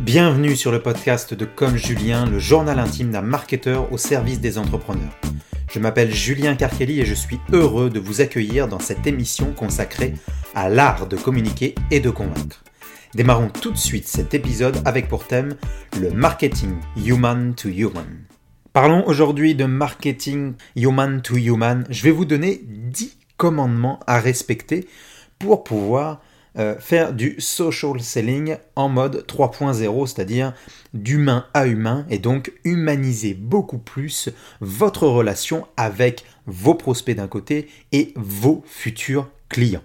Bienvenue sur le podcast de Comme Julien, le journal intime d'un marketeur au service des entrepreneurs. Je m'appelle Julien Carkelli et je suis heureux de vous accueillir dans cette émission consacrée à l'art de communiquer et de convaincre. Démarrons tout de suite cet épisode avec pour thème le marketing human to human. Parlons aujourd'hui de marketing human to human. Je vais vous donner 10 commandements à respecter pour pouvoir euh, faire du social selling en mode 3.0, c'est-à-dire d'humain à humain, et donc humaniser beaucoup plus votre relation avec vos prospects d'un côté et vos futurs clients.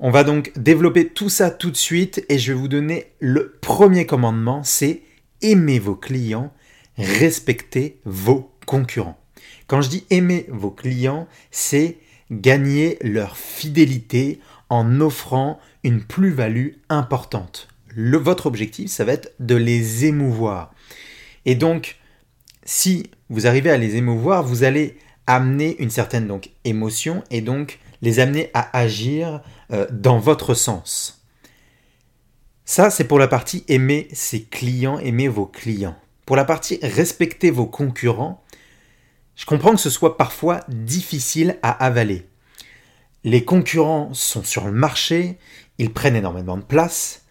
On va donc développer tout ça tout de suite et je vais vous donner le premier commandement, c'est aimer vos clients, respecter vos concurrents. Quand je dis aimer vos clients, c'est gagner leur fidélité en offrant une plus-value importante. Votre objectif, ça va être de les émouvoir. Et donc, si vous arrivez à les émouvoir, vous allez amener une certaine donc, émotion et donc les amener à agir euh, dans votre sens. Ça, c'est pour la partie aimer ses clients, aimer vos clients. Pour la partie respecter vos concurrents, je comprends que ce soit parfois difficile à avaler. Les concurrents sont sur le marché, ils prennent énormément de place,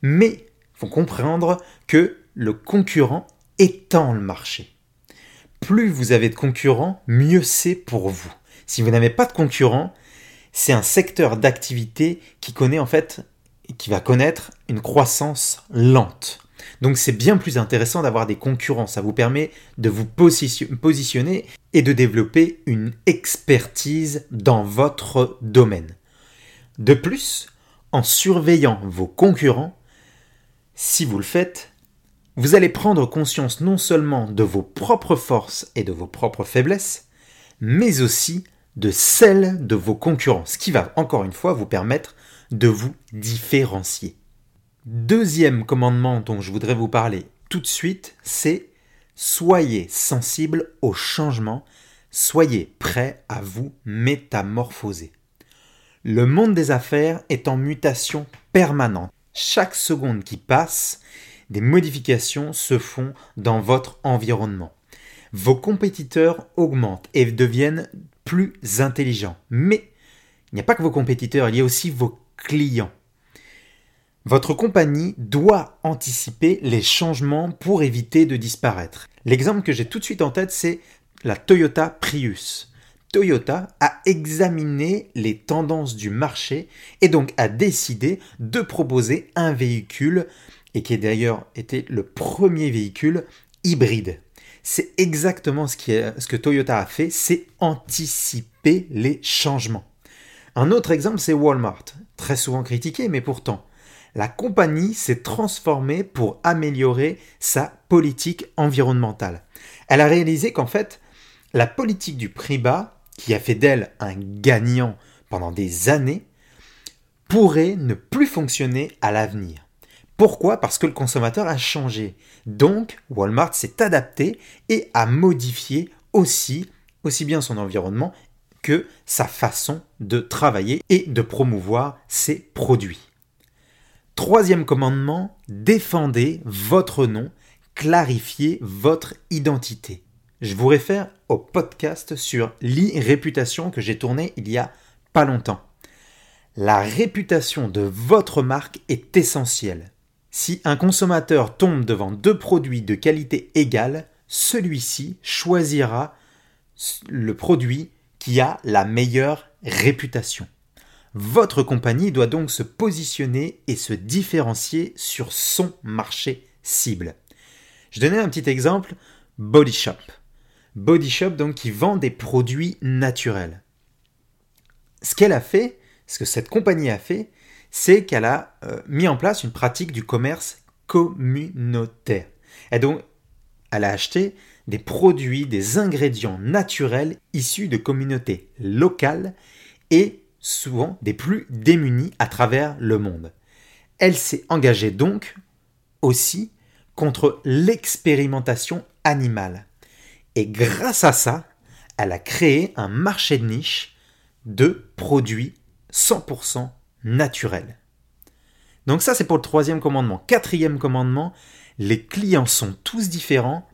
mais faut comprendre que le concurrent étend le marché. Plus vous avez de concurrents, mieux c'est pour vous. Si vous n'avez pas de concurrents, c'est un secteur d'activité qui connaît en fait qui va connaître une croissance lente. Donc c'est bien plus intéressant d'avoir des concurrents, ça vous permet de vous positionner et de développer une expertise dans votre domaine. De plus, en surveillant vos concurrents, si vous le faites, vous allez prendre conscience non seulement de vos propres forces et de vos propres faiblesses, mais aussi de celles de vos concurrents, ce qui va encore une fois vous permettre de vous différencier. Deuxième commandement dont je voudrais vous parler tout de suite, c'est soyez sensible au changement, soyez prêt à vous métamorphoser. Le monde des affaires est en mutation permanente. Chaque seconde qui passe, des modifications se font dans votre environnement. Vos compétiteurs augmentent et deviennent plus intelligents. Mais il n'y a pas que vos compétiteurs, il y a aussi vos clients. Votre compagnie doit anticiper les changements pour éviter de disparaître. L'exemple que j'ai tout de suite en tête, c'est la Toyota Prius. Toyota a examiné les tendances du marché et donc a décidé de proposer un véhicule, et qui a d'ailleurs été le premier véhicule hybride. C'est exactement ce que Toyota a fait, c'est anticiper les changements. Un autre exemple, c'est Walmart, très souvent critiqué, mais pourtant, la compagnie s'est transformée pour améliorer sa politique environnementale. Elle a réalisé qu'en fait, la politique du prix bas, qui a fait d'elle un gagnant pendant des années, pourrait ne plus fonctionner à l'avenir. Pourquoi? Parce que le consommateur a changé. Donc, Walmart s'est adapté et a modifié aussi, aussi bien son environnement que sa façon de travailler et de promouvoir ses produits. Troisième commandement, défendez votre nom, clarifiez votre identité. Je vous réfère au podcast sur l'e-réputation que j'ai tourné il y a pas longtemps. La réputation de votre marque est essentielle. Si un consommateur tombe devant deux produits de qualité égale, celui-ci choisira le produit qui a la meilleure réputation. Votre compagnie doit donc se positionner et se différencier sur son marché cible. Je donnais un petit exemple, Body Shop. Body Shop donc qui vend des produits naturels. Ce qu'elle a fait, ce que cette compagnie a fait, c'est qu'elle a euh, mis en place une pratique du commerce communautaire. Elle a acheté des produits, des ingrédients naturels issus de communautés locales et souvent des plus démunis à travers le monde. Elle s'est engagée donc aussi contre l'expérimentation animale. Et grâce à ça, elle a créé un marché de niche de produits 100% naturels. Donc ça, c'est pour le troisième commandement. Quatrième commandement, les clients sont tous différents.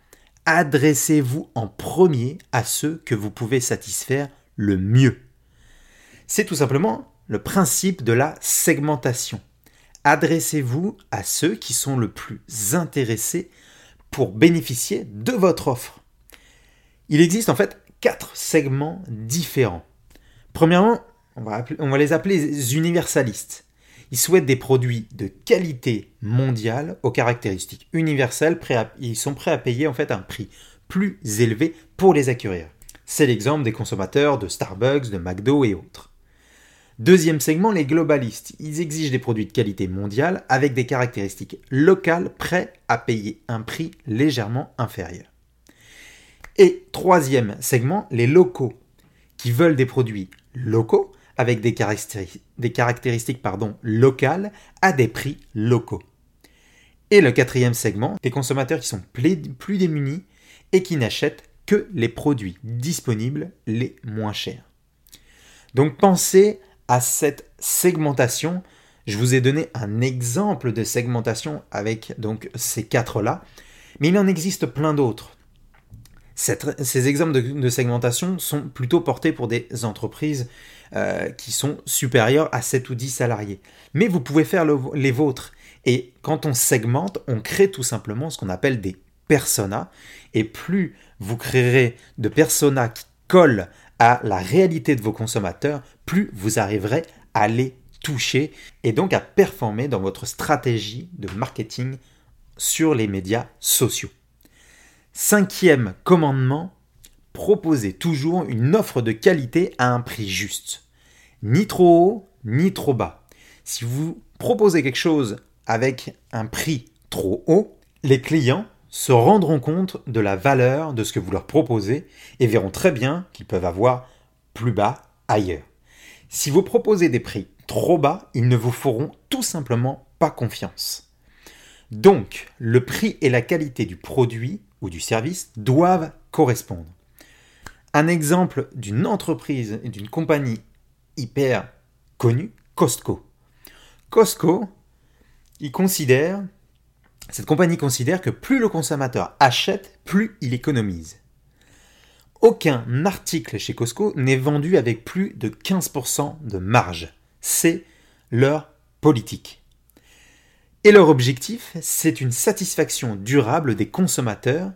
Adressez-vous en premier à ceux que vous pouvez satisfaire le mieux. C'est tout simplement le principe de la segmentation. Adressez-vous à ceux qui sont le plus intéressés pour bénéficier de votre offre. Il existe en fait quatre segments différents. Premièrement, on va, les appeler universalistes. Ils souhaitent des produits de qualité mondiale aux caractéristiques universelles. ils sont prêts à payer en fait un prix plus élevé pour les acquérir. C'est l'exemple des consommateurs de Starbucks, de McDo et autres. Deuxième segment, les globalistes. Ils exigent des produits de qualité mondiale avec des caractéristiques locales prêts à payer un prix légèrement inférieur. Et troisième segment, les locaux, qui veulent des produits locaux avec des caractéristiques, des caractéristiques pardon, locales à des prix locaux. Et le quatrième segment, des consommateurs qui sont plus démunis et qui n'achètent que les produits disponibles les moins chers. Donc pensez à cette segmentation. Je vous ai donné un exemple de segmentation avec donc ces quatre-là, mais il en existe plein d'autres ces exemples de, segmentation sont plutôt portés pour des entreprises euh, qui sont supérieures à 7 ou 10 salariés. Mais vous pouvez faire les vôtres. Et quand on segmente, on crée tout simplement ce qu'on appelle des personas. Et plus vous créerez de personas qui collent à la réalité de vos consommateurs, plus vous arriverez à les toucher et donc à performer dans votre stratégie de marketing sur les médias sociaux. Cinquième commandement, proposez toujours une offre de qualité à un prix juste. Ni trop haut, ni trop bas. Si vous proposez quelque chose avec un prix trop haut, les clients se rendront compte de la valeur de ce que vous leur proposez et verront très bien qu'ils peuvent avoir plus bas ailleurs. Si vous proposez des prix trop bas, ils ne vous feront tout simplement pas confiance. Donc, le prix et la qualité du produit ou du service doivent correspondre. Un exemple d'une entreprise et d'une compagnie hyper connue, Costco. Costco, il considère, cette compagnie considère que plus le consommateur achète, plus il économise. Aucun article chez Costco n'est vendu avec plus de 15% de marge. C'est leur politique. Et leur objectif, c'est une satisfaction durable des consommateurs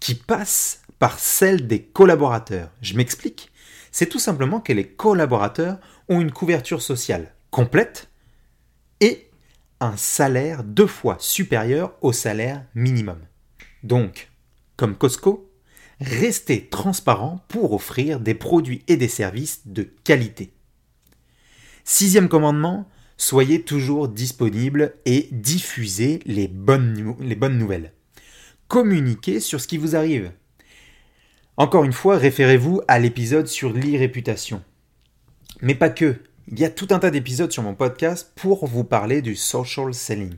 qui passe par celle des collaborateurs. Je m'explique. C'est tout simplement que les collaborateurs ont une couverture sociale complète un salaire deux fois supérieur au salaire minimum. Donc, comme Costco, restez transparent pour offrir des produits et des services de qualité. Sixième commandement, soyez toujours disponible et diffusez les bonnes, les bonnes nouvelles. Communiquez sur ce qui vous arrive. Encore une fois, référez-vous à l'épisode sur l'irréputation. Mais pas que. Il y a tout un tas d'épisodes sur mon podcast pour vous parler du social selling.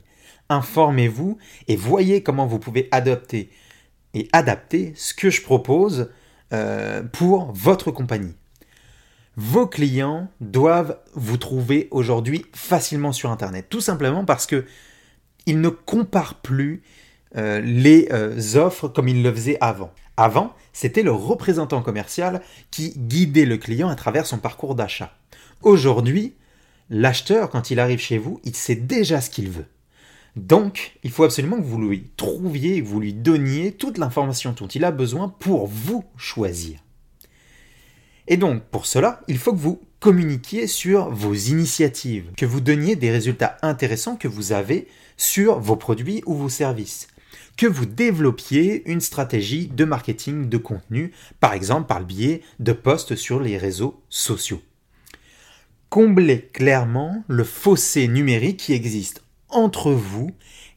Informez-vous et voyez comment vous pouvez adopter et adapter ce que je propose euh, pour votre compagnie. Vos clients doivent vous trouver aujourd'hui facilement sur Internet, tout simplement parce que ils ne comparent plus euh, les euh, offres comme ils le faisaient avant. Avant, c'était le représentant commercial qui guidait le client à travers son parcours d'achat. Aujourd'hui, l'acheteur, quand il arrive chez vous, il sait déjà ce qu'il veut. Donc, il faut absolument que vous lui trouviez, que vous lui donniez toute l'information dont il a besoin pour vous choisir. Et donc, pour cela, il faut que vous communiquiez sur vos initiatives, que vous donniez des résultats intéressants que vous avez sur vos produits ou vos services, que vous développiez une stratégie de marketing de contenu, par exemple par le biais de posts sur les réseaux sociaux. Comblez clairement le fossé numérique qui existe entre vous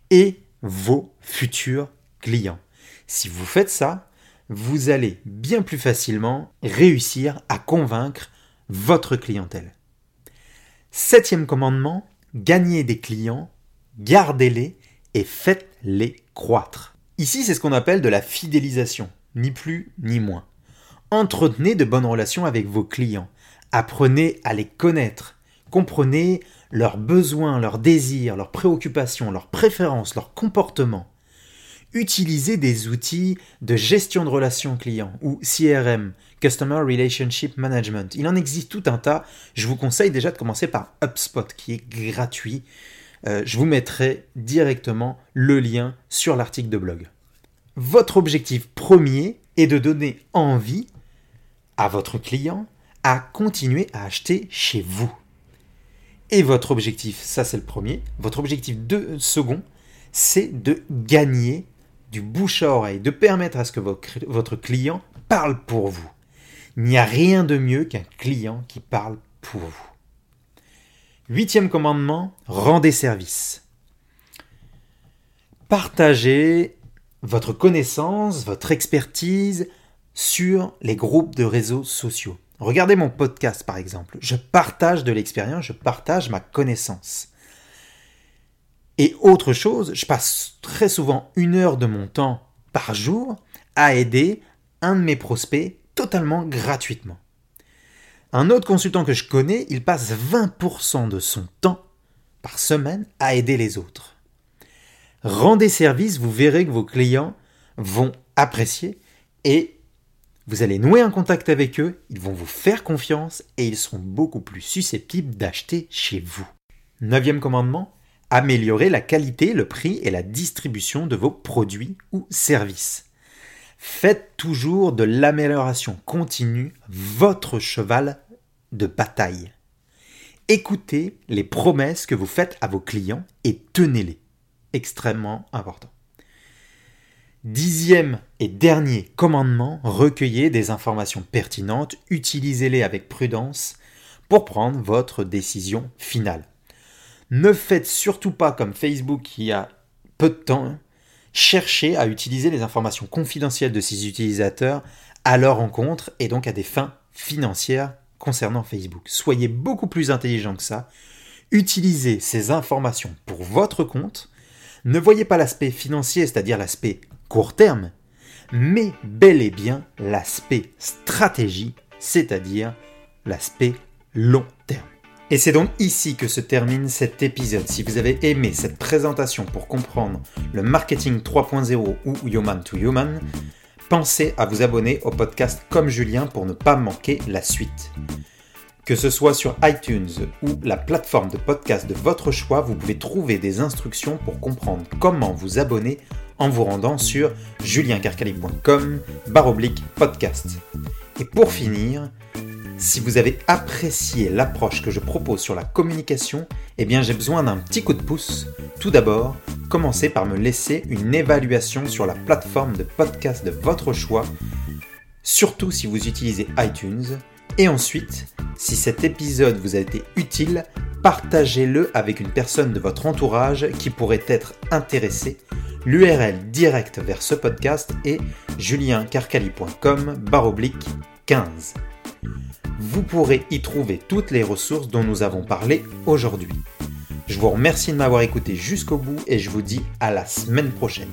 et vos futurs clients. Si vous faites ça, vous allez bien plus facilement réussir à convaincre votre clientèle. Septième commandement, gagnez des clients, gardez-les et faites-les croître. Ici, c'est ce qu'on appelle de la fidélisation, ni plus ni moins. Entretenez de bonnes relations avec vos clients, apprenez à les connaître, Comprenez leurs besoins, leurs désirs, leurs préoccupations, leurs préférences, leurs comportements. Utilisez des outils de gestion de relations clients ou CRM, Customer Relationship Management. Il en existe tout un tas. Je vous conseille déjà de commencer par HubSpot qui est gratuit. Euh, je vous mettrai directement le lien sur l'article de blog. Votre objectif premier est de donner envie à votre client à continuer à acheter chez vous. Et votre objectif, ça c'est le premier, votre objectif de, second, c'est de gagner du bouche à oreille, de permettre à ce que votre client parle pour vous. Il n'y a rien de mieux qu'un client qui parle pour vous. Huitième commandement, rendez service. Partagez votre connaissance, votre expertise sur les groupes de réseaux sociaux. Regardez mon podcast par exemple. Je partage de l'expérience, je partage ma connaissance. Et autre chose, je passe très souvent une heure de mon temps par jour à aider un de mes prospects totalement gratuitement. Un autre consultant que je connais, il passe 20% de son temps par semaine à aider les autres. Rendez service, vous verrez que vos clients vont apprécier et vous allez nouer un contact avec eux, ils vont vous faire confiance et ils seront beaucoup plus susceptibles d'acheter chez vous. Neuvième commandement, améliorer la qualité, le prix et la distribution de vos produits ou services. Faites toujours de l'amélioration continue votre cheval de bataille. Écoutez les promesses que vous faites à vos clients et tenez-les. Extrêmement important. Dixième et dernier commandement, recueillez des informations pertinentes, utilisez-les avec prudence pour prendre votre décision finale. Ne faites surtout pas comme Facebook qui a peu de temps chercher à utiliser les informations confidentielles de ses utilisateurs à leur encontre et donc à des fins financières concernant Facebook. Soyez beaucoup plus intelligent que ça. Utilisez ces informations pour votre compte. Ne voyez pas l'aspect financier, c'est-à-dire l'aspect court terme, mais bel et bien l'aspect stratégie, c'est-à-dire l'aspect long terme. Et c'est donc ici que se termine cet épisode. Si vous avez aimé cette présentation pour comprendre le marketing 3.0 ou Human to Human, pensez à vous abonner au podcast comme Julien pour ne pas manquer la suite. Que ce soit sur iTunes ou la plateforme de podcast de votre choix, vous pouvez trouver des instructions pour comprendre comment vous abonner en vous rendant sur juliencarcali.com baroblique podcast. Et pour finir, si vous avez apprécié l'approche que je propose sur la communication, eh bien j'ai besoin d'un petit coup de pouce. Tout d'abord, commencez par me laisser une évaluation sur la plateforme de podcast de votre choix, surtout si vous utilisez iTunes. Et ensuite, si cet épisode vous a été utile, partagez-le avec une personne de votre entourage qui pourrait être intéressée. L'URL direct vers ce podcast est juliencarcali.com baroblique 15 vous pourrez y trouver toutes les ressources dont nous avons parlé aujourd'hui. Je vous remercie de m'avoir écouté jusqu'au bout et je vous dis à la semaine prochaine.